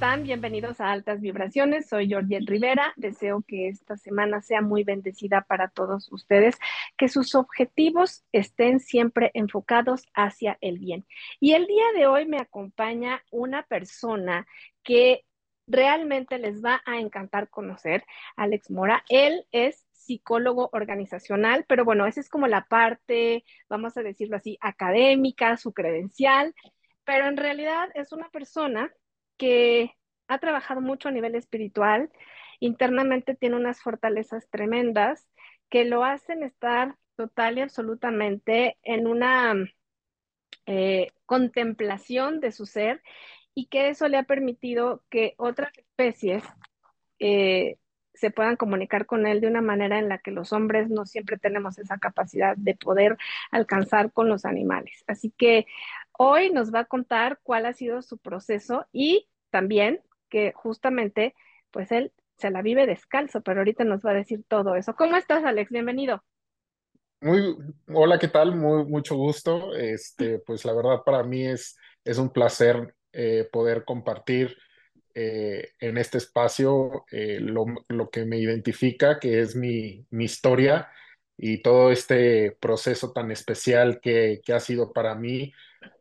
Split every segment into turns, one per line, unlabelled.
Hola, ¿cómo están? Bienvenidos a Altas Vibraciones. Soy Georgette Rivera. Deseo que esta semana sea muy bendecida para todos ustedes, que sus objetivos estén siempre enfocados hacia el bien. Y el día de hoy me acompaña una persona que realmente les va a encantar conocer, Alex Mora. Él es psicólogo organizacional, pero bueno, esa es como la parte, vamos a decirlo así, académica, su credencial, pero en realidad es una persona que ha trabajado mucho a nivel espiritual, internamente tiene unas fortalezas tremendas que lo hacen estar total y absolutamente en una eh, contemplación de su ser y que eso le ha permitido que otras especies eh, se puedan comunicar con él de una manera en la que los hombres no siempre tenemos esa capacidad de poder alcanzar con los animales. Así que hoy nos va a contar cuál ha sido su proceso y también que justamente, pues él se la vive descalzo, pero ahorita nos va a decir todo eso. ¿Cómo estás, Alex? Bienvenido.
Muy, hola, ¿qué tal? Muy, mucho gusto. Este, pues la verdad para mí es, es un placer eh, poder compartir eh, en este espacio eh, lo, lo, que me identifica, que es mi, mi, historia y todo este proceso tan especial que, que ha sido para mí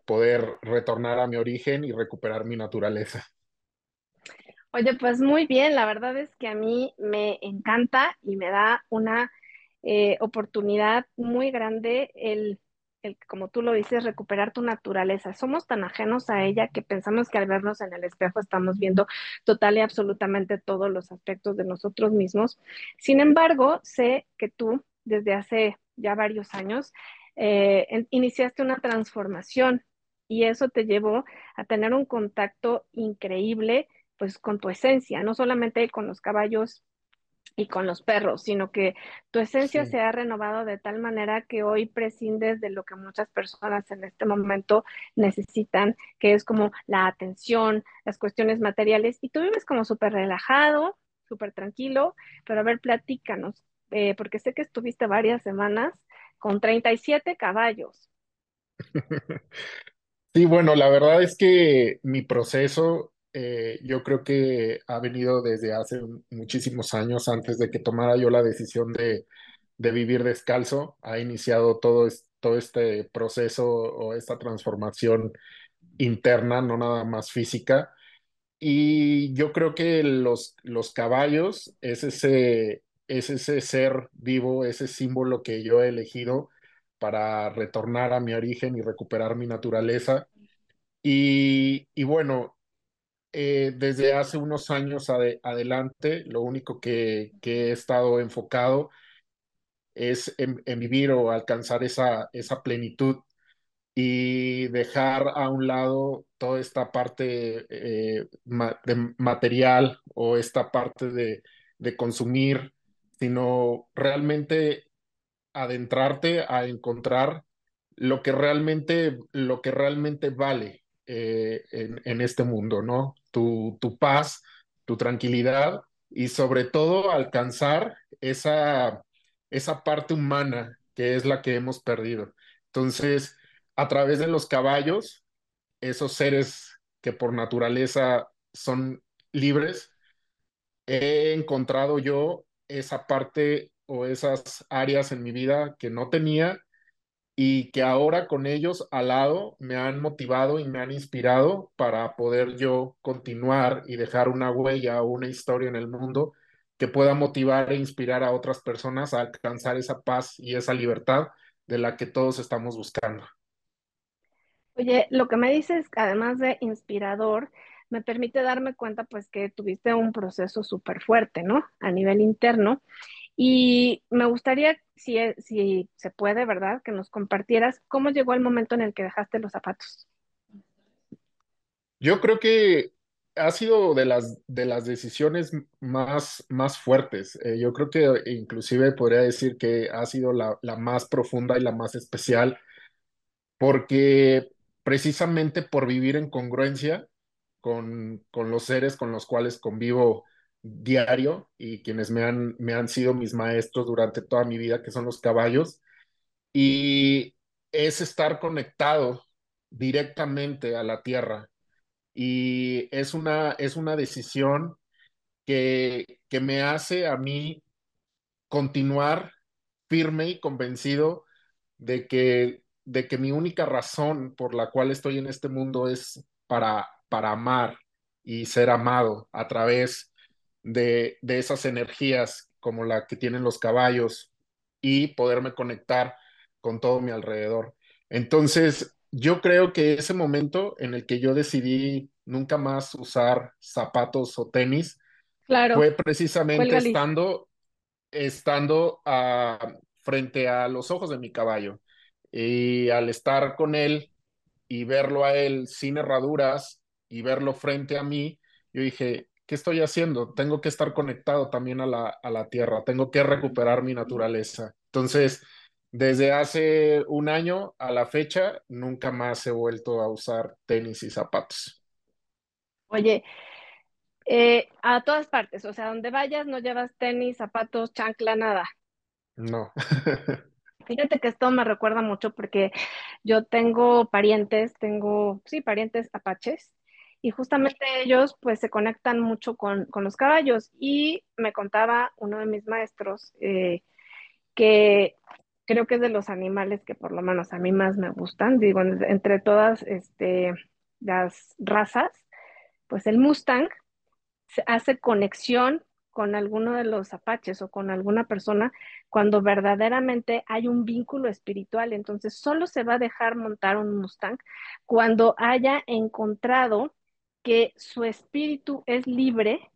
poder retornar a mi origen y recuperar mi naturaleza.
Oye, pues muy bien, la verdad es que a mí me encanta y me da una eh, oportunidad muy grande el, el, como tú lo dices, recuperar tu naturaleza. Somos tan ajenos a ella que pensamos que al vernos en el espejo estamos viendo total y absolutamente todos los aspectos de nosotros mismos. Sin embargo, sé que tú, desde hace ya varios años, eh, iniciaste una transformación y eso te llevó a tener un contacto increíble pues con tu esencia, no solamente con los caballos y con los perros, sino que tu esencia sí. se ha renovado de tal manera que hoy prescindes de lo que muchas personas en este momento necesitan, que es como la atención, las cuestiones materiales, y tú vives como súper relajado, súper tranquilo, pero a ver, platícanos, eh, porque sé que estuviste varias semanas con 37 caballos.
Sí, bueno, la verdad es que mi proceso eh, yo creo que ha venido desde hace muchísimos años, antes de que tomara yo la decisión de, de vivir descalzo, ha iniciado todo, todo este proceso o esta transformación interna, no nada más física. Y yo creo que los, los caballos es ese, es ese ser vivo, ese símbolo que yo he elegido para retornar a mi origen y recuperar mi naturaleza. Y, y bueno, eh, desde hace unos años ade adelante, lo único que, he estado enfocado es en, vivir o alcanzar esa, esa plenitud y dejar a un lado toda esta parte eh, de material o esta parte de, de consumir, sino realmente adentrarte a encontrar lo que realmente, lo que realmente vale eh, en, en, este mundo, ¿no? Tu, tu, paz, tu tranquilidad y sobre todo alcanzar esa, esa parte humana que es la que hemos perdido. Entonces, a través de los caballos, esos seres que por naturaleza son libres, he encontrado yo esa parte o esas áreas en mi vida que no tenía y que ahora con ellos al lado me han motivado y me han inspirado para poder yo continuar y dejar una huella o una historia en el mundo que pueda motivar e inspirar a otras personas a alcanzar esa paz y esa libertad de la que todos estamos buscando.
Oye, lo que me dices, además de inspirador, me permite darme cuenta pues que tuviste un proceso súper fuerte, ¿no? A nivel interno y me gustaría, si, si se puede, ¿verdad?, que nos compartieras cómo llegó el momento en el que dejaste los zapatos.
Yo creo que ha sido de las, de las decisiones más, más fuertes. Eh, yo creo que inclusive podría decir que ha sido la, la más profunda y la más especial, porque precisamente por vivir en congruencia con, con los seres con los cuales convivo diario y quienes me han, me han sido mis maestros durante toda mi vida, que son los caballos, y es estar conectado directamente a la tierra, y es una, es una decisión que, que me hace a mí continuar firme y convencido de que, de que mi única razón por la cual estoy en este mundo es para, para amar y ser amado a través de, de esas energías como la que tienen los caballos y poderme conectar con todo mi alrededor. Entonces, yo creo que ese momento en el que yo decidí nunca más usar zapatos o tenis
Claro,
fue precisamente estando, estando a, frente a los ojos de mi caballo. Y al estar con él y verlo a él sin herraduras y verlo frente a mí, yo dije, ¿qué estoy haciendo? Tengo que estar conectado también a la, a la tierra, tengo que recuperar mi naturaleza. Entonces, desde hace un año a la fecha, nunca más he vuelto a usar tenis y zapatos.
Oye, eh, a todas partes, o sea, donde vayas no llevas tenis, zapatos, chancla, nada.
No.
Fíjate que esto me recuerda mucho porque yo tengo parientes, tengo, sí, parientes apaches, y justamente ellos pues se conectan mucho con, con los caballos. Y me contaba uno de mis maestros eh, que creo que es de los animales que por lo menos a mí más me gustan, digo, entre todas este, las razas, pues el Mustang hace conexión con alguno de los apaches o con alguna persona cuando verdaderamente hay un vínculo espiritual. Entonces, solo se va a dejar montar un Mustang cuando haya encontrado que su espíritu es libre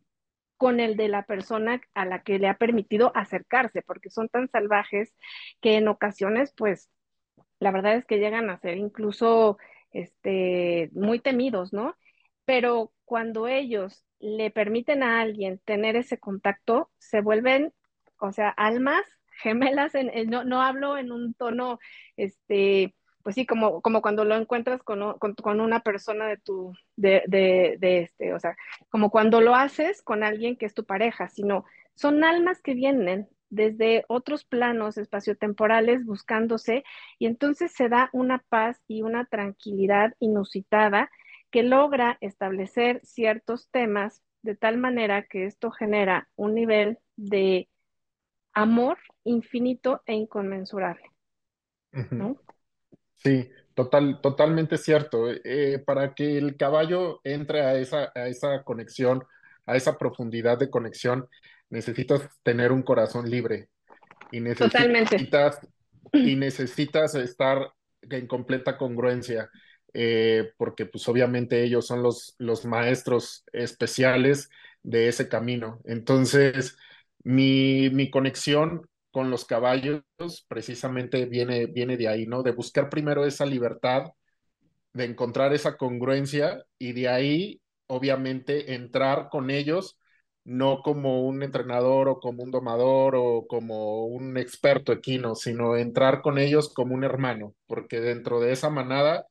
con el de la persona a la que le ha permitido acercarse, porque son tan salvajes que en ocasiones, pues, la verdad es que llegan a ser incluso este, muy temidos, ¿no? Pero cuando ellos le permiten a alguien tener ese contacto, se vuelven, o sea, almas gemelas, en, en- no, no hablo en un tono, este, pues sí, como, como cuando lo encuentras con, con, con una persona de tu, de, de, de este, o sea, como cuando lo haces con alguien que es tu pareja, sino son almas que vienen desde otros planos espaciotemporales buscándose y entonces se da una paz y una tranquilidad inusitada que logra establecer ciertos temas de tal manera que esto genera un nivel de amor infinito e inconmensurable. ¿no?
Sí, total, totalmente cierto. Eh, para que el caballo entre a esa, a esa conexión, a esa profundidad de conexión, necesitas tener un corazón libre y
Totalmente.
necesitas, y necesitas estar en completa congruencia, eh, porque pues obviamente ellos son los, los maestros especiales de ese camino. Entonces, mi, mi conexión con los caballos precisamente viene, viene de ahí, ¿no? De buscar primero esa libertad, de encontrar esa congruencia y de ahí, obviamente, entrar con ellos, no como un entrenador o como un domador o como un experto equino, sino entrar con ellos como un hermano, porque dentro de esa manada,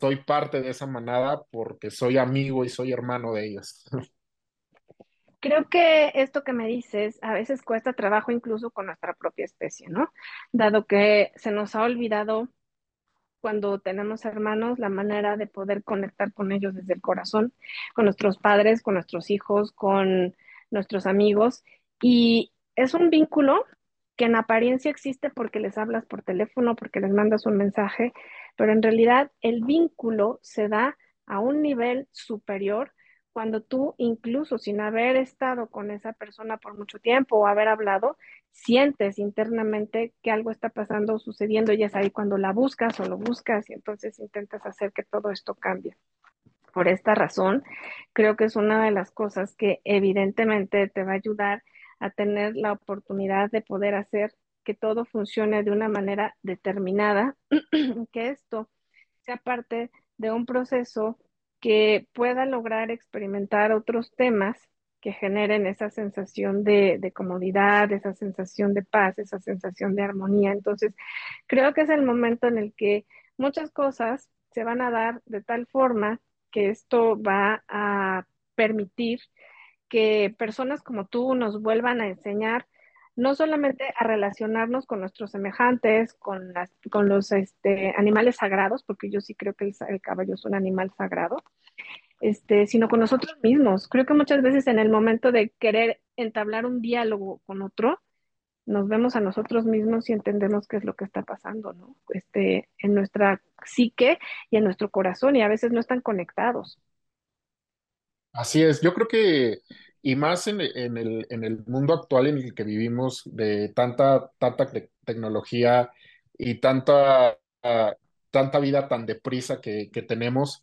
soy parte de esa manada porque soy amigo y soy hermano de ellos.
Creo que esto que me dices a veces cuesta trabajo incluso con nuestra propia especie, ¿no? Dado que se nos ha olvidado cuando tenemos hermanos, la manera de poder conectar con ellos desde el corazón, con nuestros padres, con nuestros hijos, con nuestros amigos. Y es un vínculo que en apariencia existe porque les hablas por teléfono, porque les mandas un mensaje, pero en realidad el vínculo se da a un nivel superior cuando tú, incluso sin haber estado con esa persona por mucho tiempo o haber hablado, sientes internamente que algo está pasando o sucediendo y es ahí cuando la buscas o lo buscas y entonces intentas hacer que todo esto cambie. Por esta razón, creo que es una de las cosas que evidentemente te va a ayudar a tener la oportunidad de poder hacer que todo funcione de una manera determinada, que esto sea parte de un proceso que pueda lograr experimentar otros temas que generen esa sensación de, de, comodidad, esa sensación de paz, esa sensación de armonía. Entonces, creo que es el momento en el que muchas cosas se van a dar de tal forma que esto va a permitir que personas como tú nos vuelvan a enseñar no solamente a relacionarnos con nuestros semejantes, con, las, con los este, animales sagrados, porque yo sí creo que el, el, caballo es un animal sagrado, este, sino con nosotros mismos. Creo que muchas veces en el momento de querer entablar un diálogo con otro, nos vemos a nosotros mismos y entendemos qué es lo que está pasando, ¿no? Este, en nuestra psique y en nuestro corazón, y a veces no están conectados.
Así es, yo creo que, y más en, el, en el mundo actual en el que vivimos, de tanta, tanta te- tecnología y tanta, tanta vida tan deprisa que, que tenemos,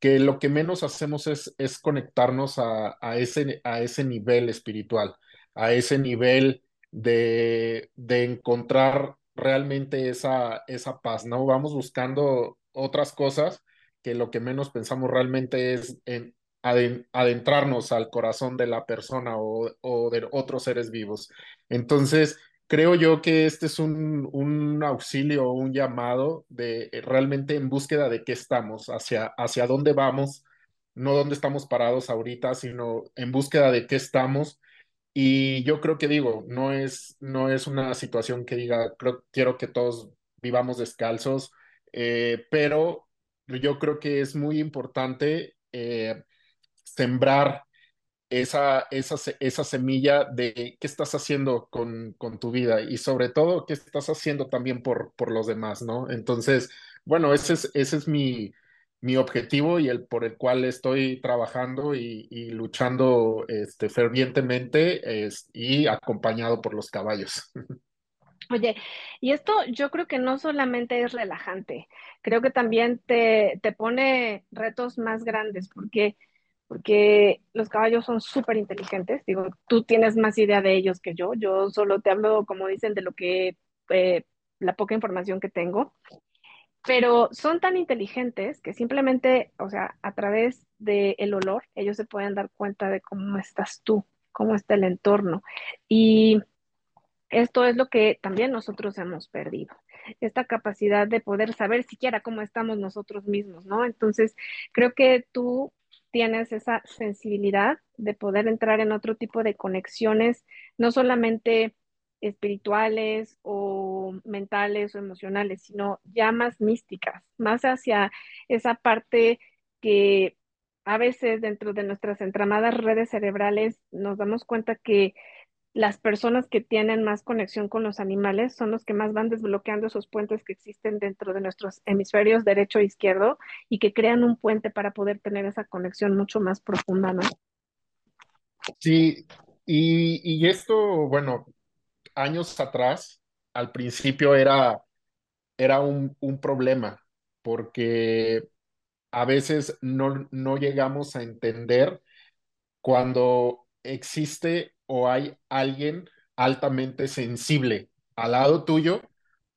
que lo que menos hacemos es, es conectarnos a, a ese, a ese nivel espiritual, a ese nivel de, de encontrar realmente esa, esa paz, ¿no? Vamos buscando otras cosas que lo que menos pensamos realmente es en adentrarnos al corazón de la persona o, de otros seres vivos. Entonces, creo yo que este es un, un auxilio, un llamado de eh, realmente en búsqueda de qué estamos, hacia, hacia dónde vamos, no dónde estamos parados ahorita, sino en búsqueda de qué estamos. Y yo creo que digo, no es, no es una situación que diga, quiero que todos vivamos descalzos, eh, pero yo creo que es muy importante eh, sembrar esa, esa, esa semilla de qué estás haciendo con, con tu vida y sobre todo qué estás haciendo también por, por los demás, ¿no? Entonces, bueno, ese es, ese es mi, mi objetivo y el por el cual estoy trabajando y, y luchando este, fervientemente es- y acompañado por los caballos.
Oye, y esto yo creo que no solamente es relajante, creo que también te, te pone retos más grandes, porque, porque los caballos son súper inteligentes. Digo, tú tienes más idea de ellos que yo, yo solo te hablo, como dicen, de lo que, eh, la poca información que tengo, pero son tan inteligentes que simplemente, o sea, a través del olor, ellos se pueden dar cuenta de cómo estás tú, cómo está el entorno. Y esto es lo que también nosotros hemos perdido, esta capacidad de poder saber siquiera cómo estamos nosotros mismos, ¿no? Entonces, creo que tú tienes esa sensibilidad de poder entrar en otro tipo de conexiones, no solamente espirituales o mentales o emocionales, sino ya más místicas, más hacia esa parte que a veces dentro de nuestras entramadas redes cerebrales nos damos cuenta que las personas que tienen más conexión con los animales son los que más van desbloqueando esos puentes que existen dentro de nuestros hemisferios derecho e izquierdo y que crean un puente para poder tener esa conexión mucho más profunda, ¿no?
Sí, y, y esto, bueno, años atrás, al principio era, era un, problema porque a veces no, no llegamos a entender cuando existe o hay alguien altamente sensible al lado tuyo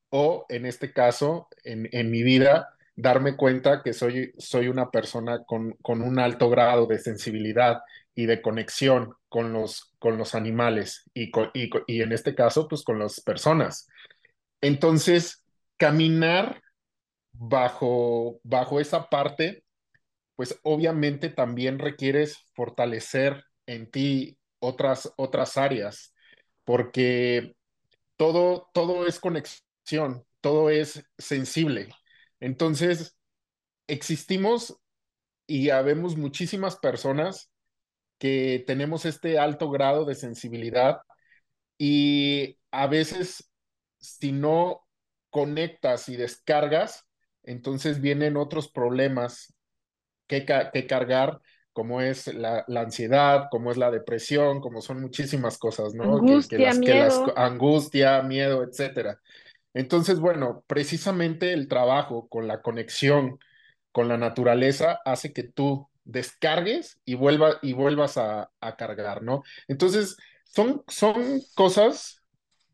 o en este caso, en, en mi vida, darme cuenta que soy, soy una persona con, con un alto grado de sensibilidad y de conexión con los, con los animales y, con- y, y en este caso, pues con las personas. Entonces, caminar bajo, bajo esa parte pues obviamente también requieres fortalecer en ti otras, otras áreas, porque todo, todo es conexión, todo es sensible. Entonces, existimos y habemos muchísimas personas que tenemos este alto grado de sensibilidad y a veces si no conectas y descargas, entonces vienen otros problemas que, que cargar, como es la, la ansiedad, como es la depresión, como son muchísimas cosas, ¿no? Que, que
Angustia,
que las
miedo.
angustia, miedo, etcétera. Entonces, bueno, precisamente el trabajo con la conexión con la naturaleza hace que tú descargues y, vuelva, y vuelvas a, a cargar, ¿no? Entonces, son, son cosas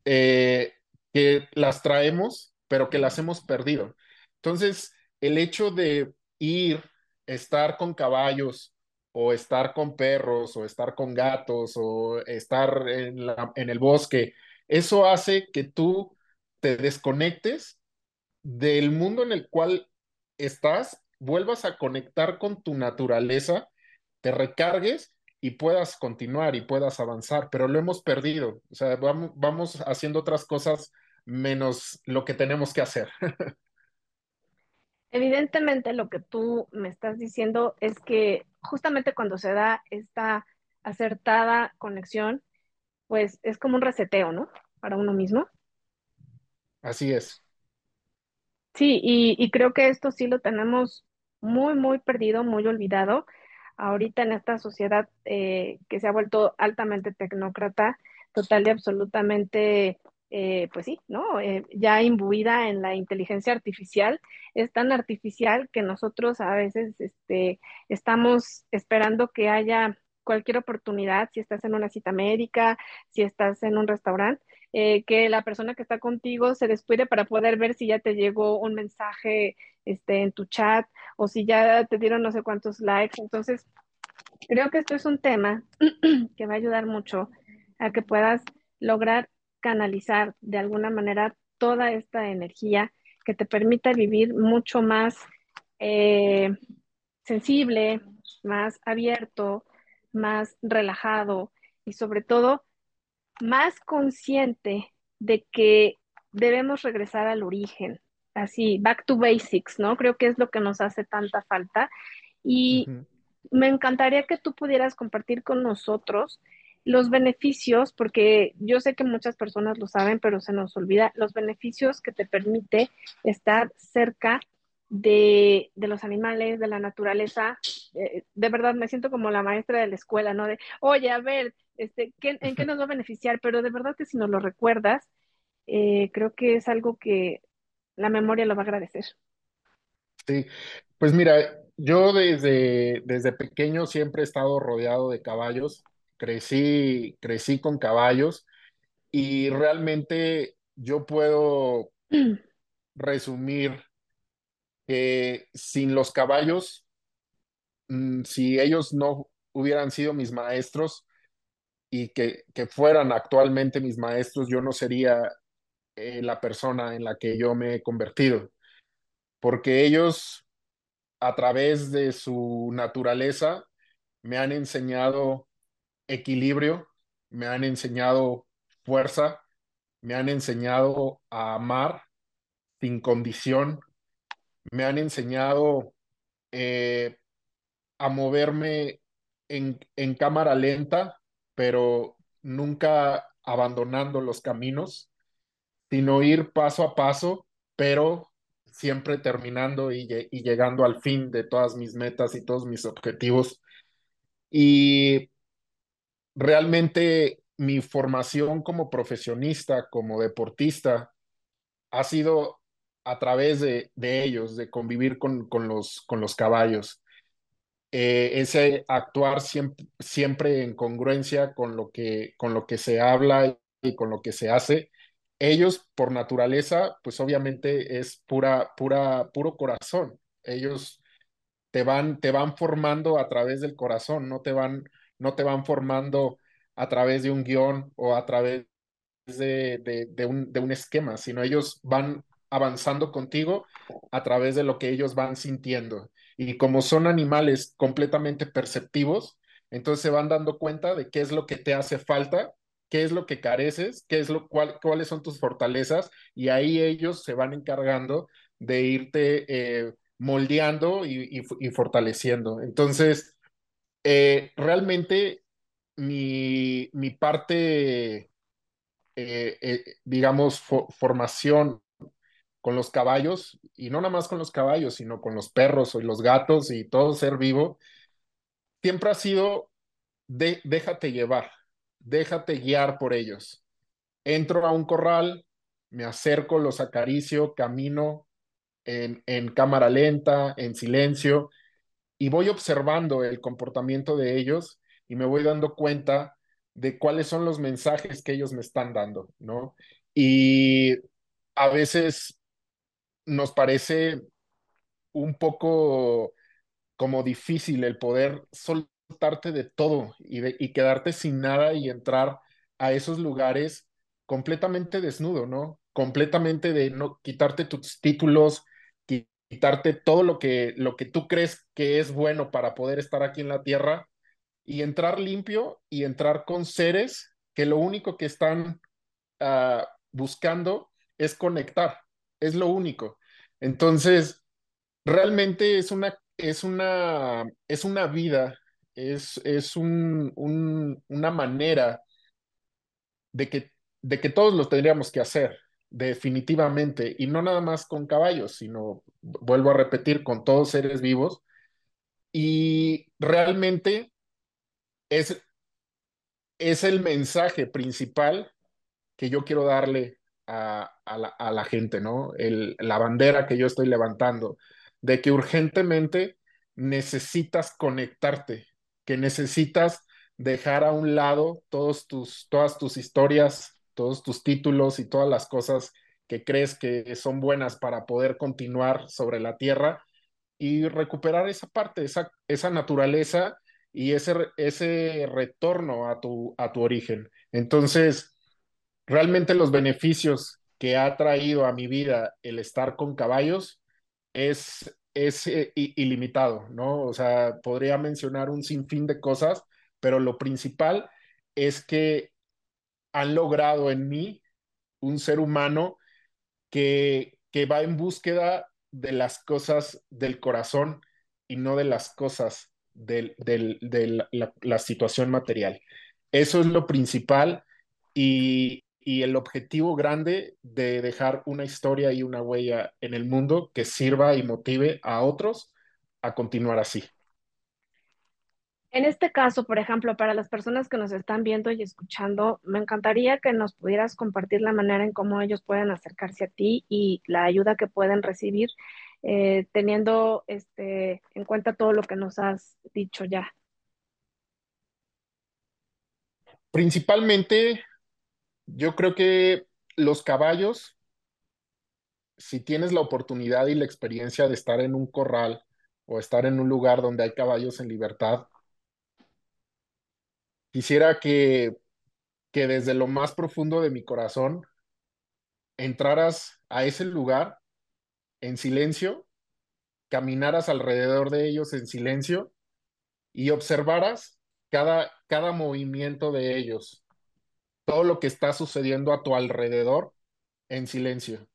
eh, que las traemos, pero que las hemos perdido. Entonces, el hecho de ir, estar con caballos o estar con perros o estar con gatos o estar en, la- en el bosque, eso hace que tú te desconectes del mundo en el cual estás, vuelvas a conectar con tu naturaleza, te recargues y puedas continuar y puedas avanzar, pero lo hemos perdido. O sea, vamos, vamos haciendo otras cosas menos lo que tenemos que hacer.
Evidentemente lo que tú me estás diciendo es que justamente cuando se da esta acertada conexión, pues es como un reseteo, ¿no? Para uno mismo.
Así es.
Sí, y, y creo que esto sí lo tenemos muy, muy perdido, muy olvidado. Ahorita en esta sociedad eh, que se ha vuelto altamente tecnócrata, total y absolutamente, eh, pues sí, ¿no? Eh, ya imbuida en la inteligencia artificial, es tan artificial que nosotros a veces este, estamos esperando que haya cualquier oportunidad, si estás en una cita médica, si estás en un restaurante eh, que la persona que está contigo se descuide para poder ver si ya te llegó un mensaje este, en tu chat o si ya te dieron no sé cuántos likes. Entonces, creo que esto es un tema que va a ayudar mucho a que puedas lograr canalizar de alguna manera toda esta energía que te permita vivir mucho más eh, sensible, más abierto, más relajado y sobre todo más consciente de que debemos regresar al origen, así, back to basics, ¿no? Creo que es lo que nos hace tanta falta. Y me encantaría que tú pudieras compartir con nosotros los beneficios, porque yo sé que muchas personas lo saben, pero se nos olvida, los beneficios que te permite estar cerca de, de los animales, de la naturaleza. Eh, de verdad, me siento como la maestra de la escuela, ¿no? De, oye, a ver, este, ¿qué, ¿en qué nos va a beneficiar? Pero de verdad que si nos lo recuerdas, eh, creo que es algo que la memoria lo va a agradecer.
Sí, pues mira, yo desde, desde pequeño siempre he estado rodeado de caballos, crecí, crecí con caballos y realmente yo puedo resumir que sin los caballos, mm, si ellos no hubieran sido mis maestros y que, que fueran actualmente mis maestros, yo no sería eh, la persona en la que yo me he convertido, porque ellos a través de su naturaleza me han enseñado equilibrio, me han enseñado fuerza, me han enseñado a amar sin condición, me han enseñado eh, a moverme en, en cámara lenta, pero nunca abandonando los caminos, sino ir paso a paso, pero siempre terminando y, y llegando al fin de todas mis metas y todos mis objetivos. Y realmente mi formación como profesionista, como deportista, ha sido a través de, de ellos, de convivir con, con, los, con los caballos. Eh, ese actuar siempre, siempre en congruencia con lo, que, con lo que se habla y con lo que se hace. Ellos, por naturaleza, pues obviamente es pura, pura, puro corazón. Ellos te van, te van formando a través del corazón, no te van, no te van formando a través de un guion o a través de, de, un, de un esquema, sino ellos van avanzando contigo a través de lo que ellos van sintiendo. Y como son animales completamente perceptivos, entonces se van dando cuenta de qué es lo que te hace falta, qué es lo que careces, qué es lo, cuál, cuáles son tus fortalezas, y ahí ellos se van encargando de irte eh, moldeando y, fortaleciendo. Entonces, eh, realmente mi, mi parte eh, eh, digamos, fo formación con los caballos, y no nada más con los caballos, sino con los perros y los gatos y todo ser vivo, siempre ha sido de, déjate llevar, déjate guiar por ellos. Entro a un corral, me acerco, los acaricio, camino en, en cámara lenta, en silencio, y voy observando el comportamiento de ellos y me voy dando cuenta de cuáles son los mensajes que ellos me están dando, ¿no? Y a veces nos parece un poco como difícil el poder soltarte de todo y, de, y quedarte sin nada y entrar a esos lugares completamente desnudo, ¿no? Completamente de no quitarte tus títulos, quitarte todo lo que, lo que tú crees que es bueno para poder estar aquí en la tierra y entrar limpio y entrar con seres que lo único que están uh, buscando es conectar, es lo único. Entonces, realmente es una, es una, es una vida, es, es un- una manera de que, de que todos lo tendríamos que hacer, definitivamente, y no nada más con caballos, sino, vuelvo a repetir, con todos seres vivos, y realmente es, es el mensaje principal que yo quiero darle a, a la, a la gente, ¿no? El, la bandera que yo estoy levantando, de que urgentemente necesitas conectarte, que necesitas dejar a un lado todos tus, todas tus historias, todos tus títulos y todas las cosas que crees que son buenas para poder continuar sobre la tierra y recuperar esa parte, esa, esa naturaleza y ese, ese retorno a tu, a tu origen. Entonces, realmente los beneficios que ha traído a mi vida el estar con caballos es, es eh, ilimitado, ¿no? O sea, podría mencionar un sinfín de cosas, pero lo principal es que han logrado en mí un ser humano que, que va en búsqueda de las cosas del corazón y no de las cosas del, del, de la, la, situación material. Eso es lo principal y, y el objetivo grande de dejar una historia y una huella en el mundo que sirva y motive a otros a continuar así.
En este caso, por ejemplo, para las personas que nos están viendo y escuchando, me encantaría que nos pudieras compartir la manera en cómo ellos pueden acercarse a ti y la ayuda que pueden recibir, eh, teniendo este, en cuenta todo lo que nos has dicho ya.
Principalmente, yo creo que los caballos, si tienes la oportunidad y la experiencia de estar en un corral o estar en un lugar donde hay caballos en libertad, quisiera que, que desde lo más profundo de mi corazón entraras a ese lugar en silencio, caminaras alrededor de ellos en silencio y observaras cada, cada movimiento de ellos, todo lo que está sucediendo a tu alrededor en silencio.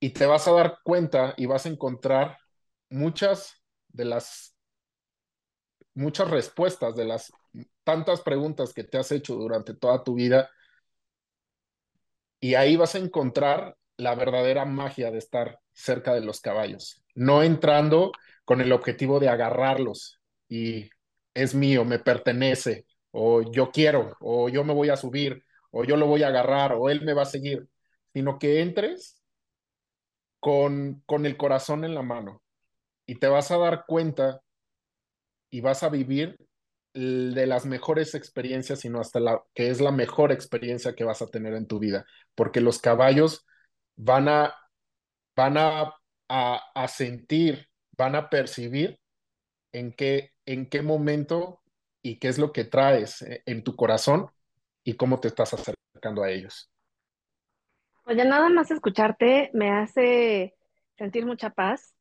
Y te vas a dar cuenta y vas a encontrar muchas de las, muchas respuestas de las tantas preguntas que te has hecho durante toda tu vida. Y ahí vas a encontrar la verdadera magia de estar cerca de los caballos, no entrando con el objetivo de agarrarlos y es mío, me pertenece, o yo quiero, o yo me voy a subir, o yo lo voy a agarrar, o él me va a seguir, sino que entres con, con el corazón en la mano y te vas a dar cuenta y vas a vivir de las mejores experiencias, sino hasta la que es la mejor experiencia que vas a tener en tu vida, porque los caballos van a, van a, a, a sentir, van a percibir en qué, en qué momento y qué es lo que traes en tu corazón y cómo te estás acercando a ellos.
Oye, nada más escucharte me hace sentir mucha paz,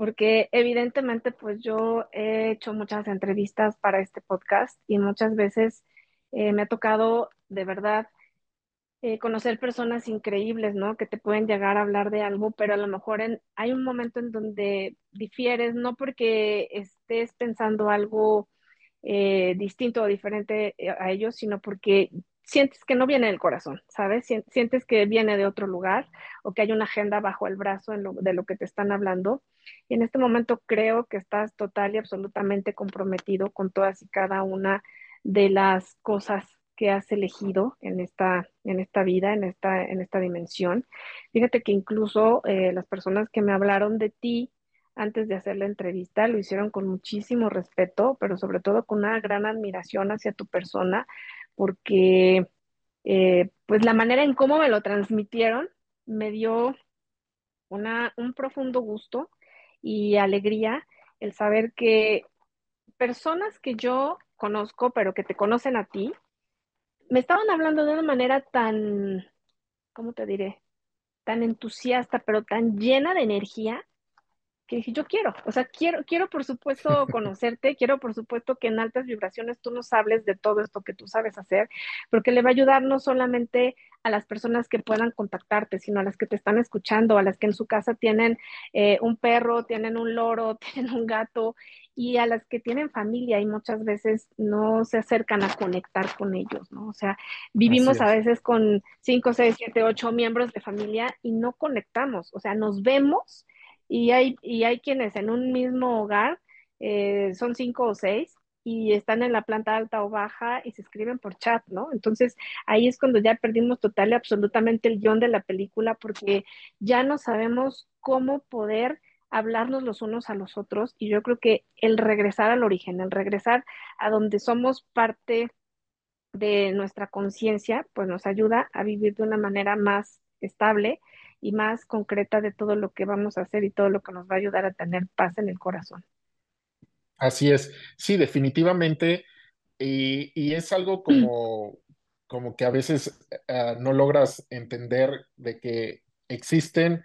porque evidentemente pues yo he hecho muchas entrevistas para este podcast y muchas veces eh, me ha tocado de verdad eh, conocer personas increíbles, ¿no? Que te pueden llegar a hablar de algo, pero a lo mejor en, hay un momento en donde difieres, no porque estés pensando algo eh, distinto o diferente a ellos, sino porque sientes que no viene del corazón, ¿sabes? Sientes que viene de otro lugar o que hay una agenda bajo el brazo en lo, de lo que te están hablando. Y en este momento creo que estás total y absolutamente comprometido con todas y cada una de las cosas que has elegido en esta, en esta vida, en esta, en esta dimensión. Fíjate que incluso eh, las personas que me hablaron de ti antes de hacer la entrevista lo hicieron con muchísimo respeto, pero sobre todo con una gran admiración hacia tu persona, porque eh, pues la manera en cómo me lo transmitieron me dio una, un profundo gusto y alegría el saber que personas que yo conozco, pero que te conocen a ti, me estaban hablando de una manera tan, ¿cómo te diré? Tan entusiasta, pero tan llena de energía, que dije, yo quiero, o sea, quiero, quiero por supuesto conocerte, quiero por supuesto que en altas vibraciones tú nos hables de todo esto que tú sabes hacer, porque le va a ayudar no solamente a las personas que puedan contactarte, sino a las que te están escuchando, a las que en su casa tienen eh, un perro, tienen un loro, tienen un gato, y a las que tienen familia y muchas veces no se acercan a conectar con ellos, ¿no? O sea, vivimos a veces con cinco, seis, siete, ocho miembros de familia y no conectamos, o sea, nos vemos y hay, y hay quienes en un mismo hogar eh, son cinco o seis y están en la planta alta o baja y se escriben por chat, ¿no? Entonces ahí es cuando ya perdimos total y absolutamente el guion de la película porque ya no sabemos cómo poder hablarnos los unos a los otros y yo creo que el regresar al origen, el regresar a donde somos parte de nuestra conciencia, pues nos ayuda a vivir de una manera más estable y más concreta de todo lo que vamos a hacer y todo lo que nos va a ayudar a tener paz en el corazón.
Así es, sí, definitivamente. Y, y es algo como, como que a veces uh, no logras entender de que existen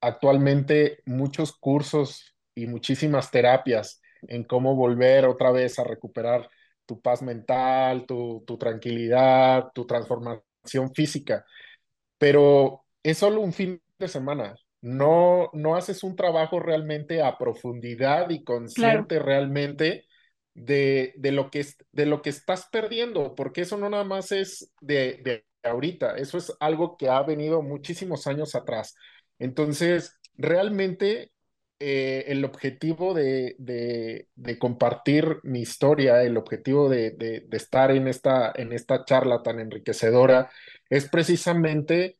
actualmente muchos cursos y muchísimas terapias en cómo volver otra vez a recuperar tu paz mental, tu, tu tranquilidad, tu transformación física. Pero es solo un fin de semana. No, no haces un trabajo realmente a profundidad y consciente claro. realmente de, de, lo que, de lo que estás perdiendo, porque eso no nada más es de, de ahorita, eso es algo que ha venido muchísimos años atrás. Entonces, realmente eh, el objetivo de, de, de, compartir mi historia, el objetivo de, de, estar en esta, en esta charla tan enriquecedora, es precisamente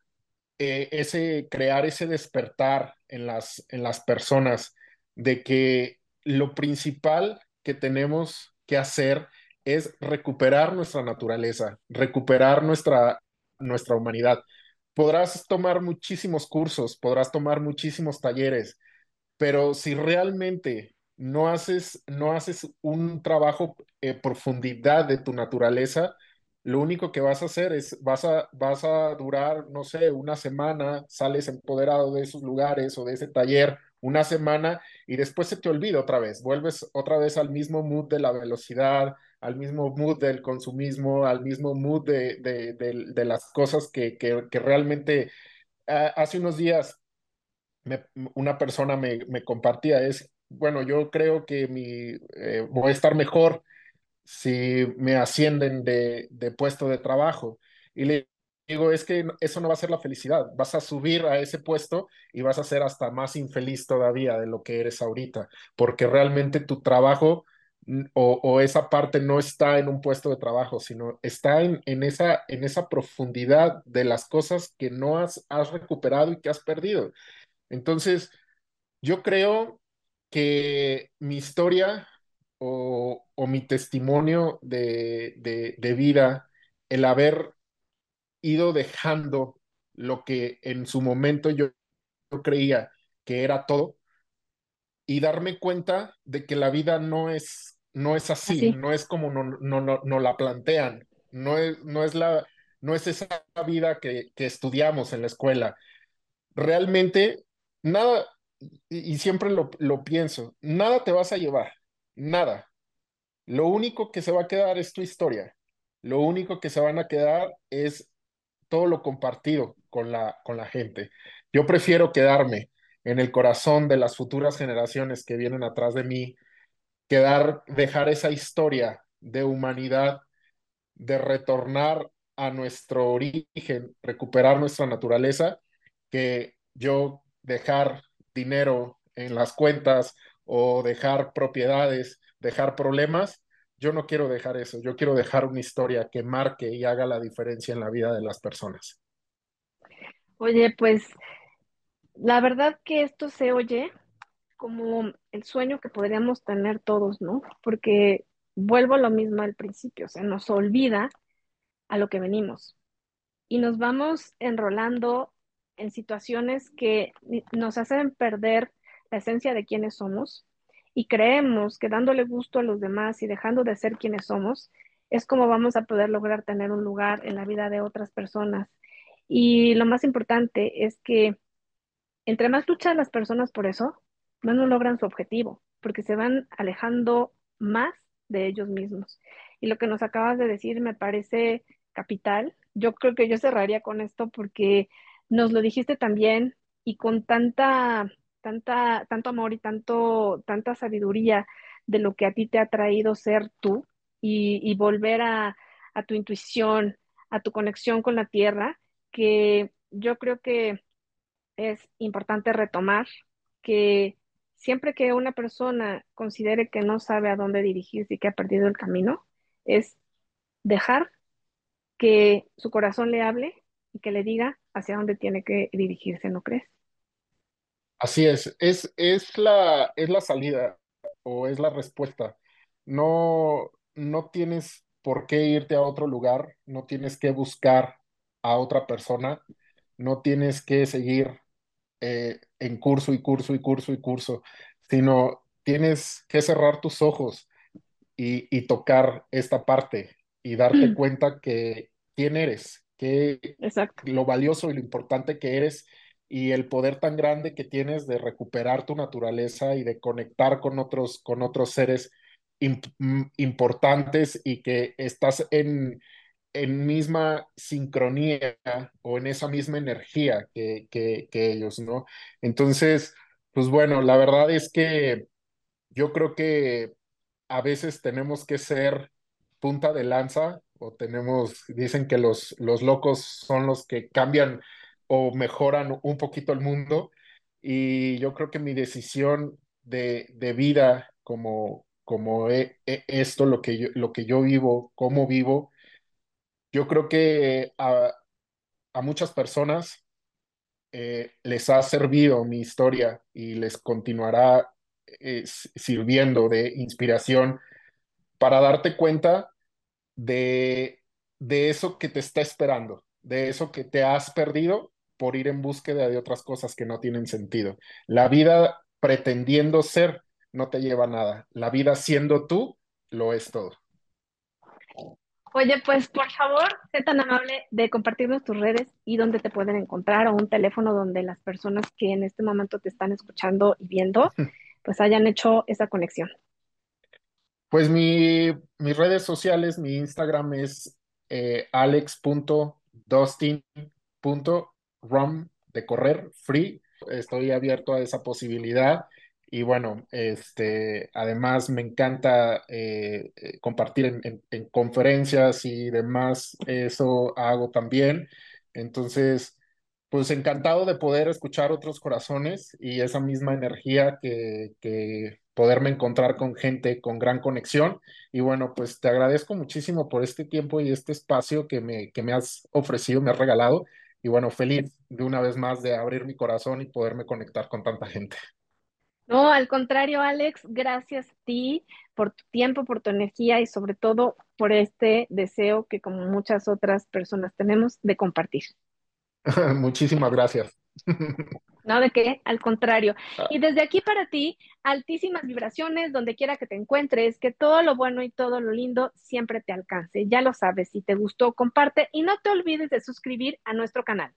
eh, ese, crear ese despertar en las, en las personas de que lo principal que tenemos que hacer es recuperar nuestra naturaleza, recuperar nuestra, nuestra humanidad. Podrás tomar muchísimos cursos, podrás tomar muchísimos talleres, pero si realmente no haces, no haces un trabajo en profundidad de tu naturaleza, lo único que vas a hacer es, vas a, vas a durar, no sé, una semana, sales empoderado de esos lugares o de ese taller, una semana y después se te olvida otra vez, vuelves otra vez al mismo mood de la velocidad, al mismo mood del consumismo, al mismo mood de, de, de, las cosas que, que, que realmente uh, hace unos días me, una persona me, me, compartía, es, bueno, yo creo que mi, eh, voy a estar mejor si me ascienden de, de puesto de trabajo. Y le digo, es que eso no va a ser la felicidad, vas a subir a ese puesto y vas a ser hasta más infeliz todavía de lo que eres ahorita, porque realmente tu trabajo o, o esa parte no está en un puesto de trabajo, sino está en, en, esa, en esa profundidad de las cosas que no has, has recuperado y que has perdido. Entonces, yo creo que mi historia o, o mi testimonio de, de, de, vida, el haber ido dejando lo que en su momento yo, yo creía que era todo y darme cuenta de que la vida no es, no es así, así. no es como no, no, no, no, la plantean, no es, no es, la, no es esa vida que, que estudiamos en la escuela. Realmente, nada, y, y siempre lo, lo pienso, nada te vas a llevar, nada. Lo único que se va a quedar es tu historia. Lo único que se van a quedar es todo lo compartido con la, con la gente. Yo prefiero quedarme en el corazón de las futuras generaciones que vienen atrás de mí, quedar, dejar esa historia de humanidad, de retornar a nuestro origen, recuperar nuestra naturaleza, que yo dejar dinero en las cuentas o dejar propiedades, dejar problemas. Yo no quiero dejar eso, yo quiero dejar una historia que marque y haga la diferencia en la vida de las personas.
Oye, pues la verdad que esto se oye como el sueño que podríamos tener todos, ¿no? Porque vuelvo a lo mismo al principio, o sea, nos olvida a lo que venimos y nos vamos enrolando en situaciones que nos hacen perder la esencia de quiénes somos y creemos que dándole gusto a los demás y dejando de ser quienes somos, es como vamos a poder lograr tener un lugar en la vida de otras personas. Y lo más importante es que entre más luchan las personas por eso, no logran su objetivo, porque se van alejando más de ellos mismos. Y lo que nos acabas de decir me parece capital. Yo creo que yo cerraría con esto porque nos lo dijiste también y con tanta, tanta, tanto amor y tanto, tanta sabiduría de lo que a ti te ha traído ser tú y, volver a tu intuición, a tu conexión con la tierra, que yo creo que es importante retomar que siempre que una persona considere que no sabe a dónde dirigirse y que ha perdido el camino, es dejar que su corazón le hable y que le diga hacia dónde tiene que dirigirse, ¿no crees?
Así es, es, es la, es la salida o es la respuesta. No, no tienes por qué irte a otro lugar, no tienes que buscar a otra persona, no tienes que seguir eh, en curso y curso y curso y curso, sino tienes que cerrar tus ojos y, y tocar esta parte y darte cuenta que quién eres, que
Exacto.
lo valioso y lo importante que eres y el poder tan grande que tienes de recuperar tu naturaleza y de conectar con otros, con otros seres imp importantes y que estás en, en misma sincronía o en esa misma energía que, que, que ellos, ¿no? Entonces, pues bueno, la verdad es que yo creo que a veces tenemos que ser punta de lanza o tenemos, dicen que los, los locos son los que cambian o mejoran un poquito el mundo. Y yo creo que mi decisión de, de vida como, como he, he, esto, lo que yo, lo que yo vivo, cómo vivo, yo creo que a, a muchas personas eh, les ha servido mi historia y les continuará eh, sirviendo de inspiración para darte cuenta de, de eso que te está esperando, de eso que te has perdido por ir en búsqueda de otras cosas que no tienen sentido. La vida pretendiendo ser no te lleva a nada. La vida siendo tú lo es todo.
Oye, pues por favor, sé tan amable de compartirnos tus redes y dónde te pueden encontrar o un teléfono donde las personas que en este momento te están escuchando y viendo, pues hayan hecho esa conexión.
Pues mi, mis redes sociales, mi Instagram es eh, alex.dustin.rum de correr free. Estoy abierto a esa posibilidad. Y bueno, este, además me encanta eh, eh, compartir en, en, en, conferencias y demás, eso hago también. Entonces, pues encantado de poder escuchar otros corazones y esa misma energía que, que poderme encontrar con gente con gran conexión. Y bueno, pues te agradezco muchísimo por este tiempo y este espacio que me, que me has ofrecido, me has regalado. Y bueno, feliz de una vez más de abrir mi corazón y poderme conectar con tanta gente.
No, al contrario, Alex, gracias a ti por tu tiempo, por tu energía y sobre todo por este deseo que como muchas otras personas tenemos de compartir.
Muchísimas gracias.
No, de qué, al contrario. Y desde aquí para ti, altísimas vibraciones, donde quiera que te encuentres, que todo lo bueno y todo lo lindo siempre te alcance. Ya lo sabes, si te gustó, comparte y no te olvides de suscribir a nuestro canal.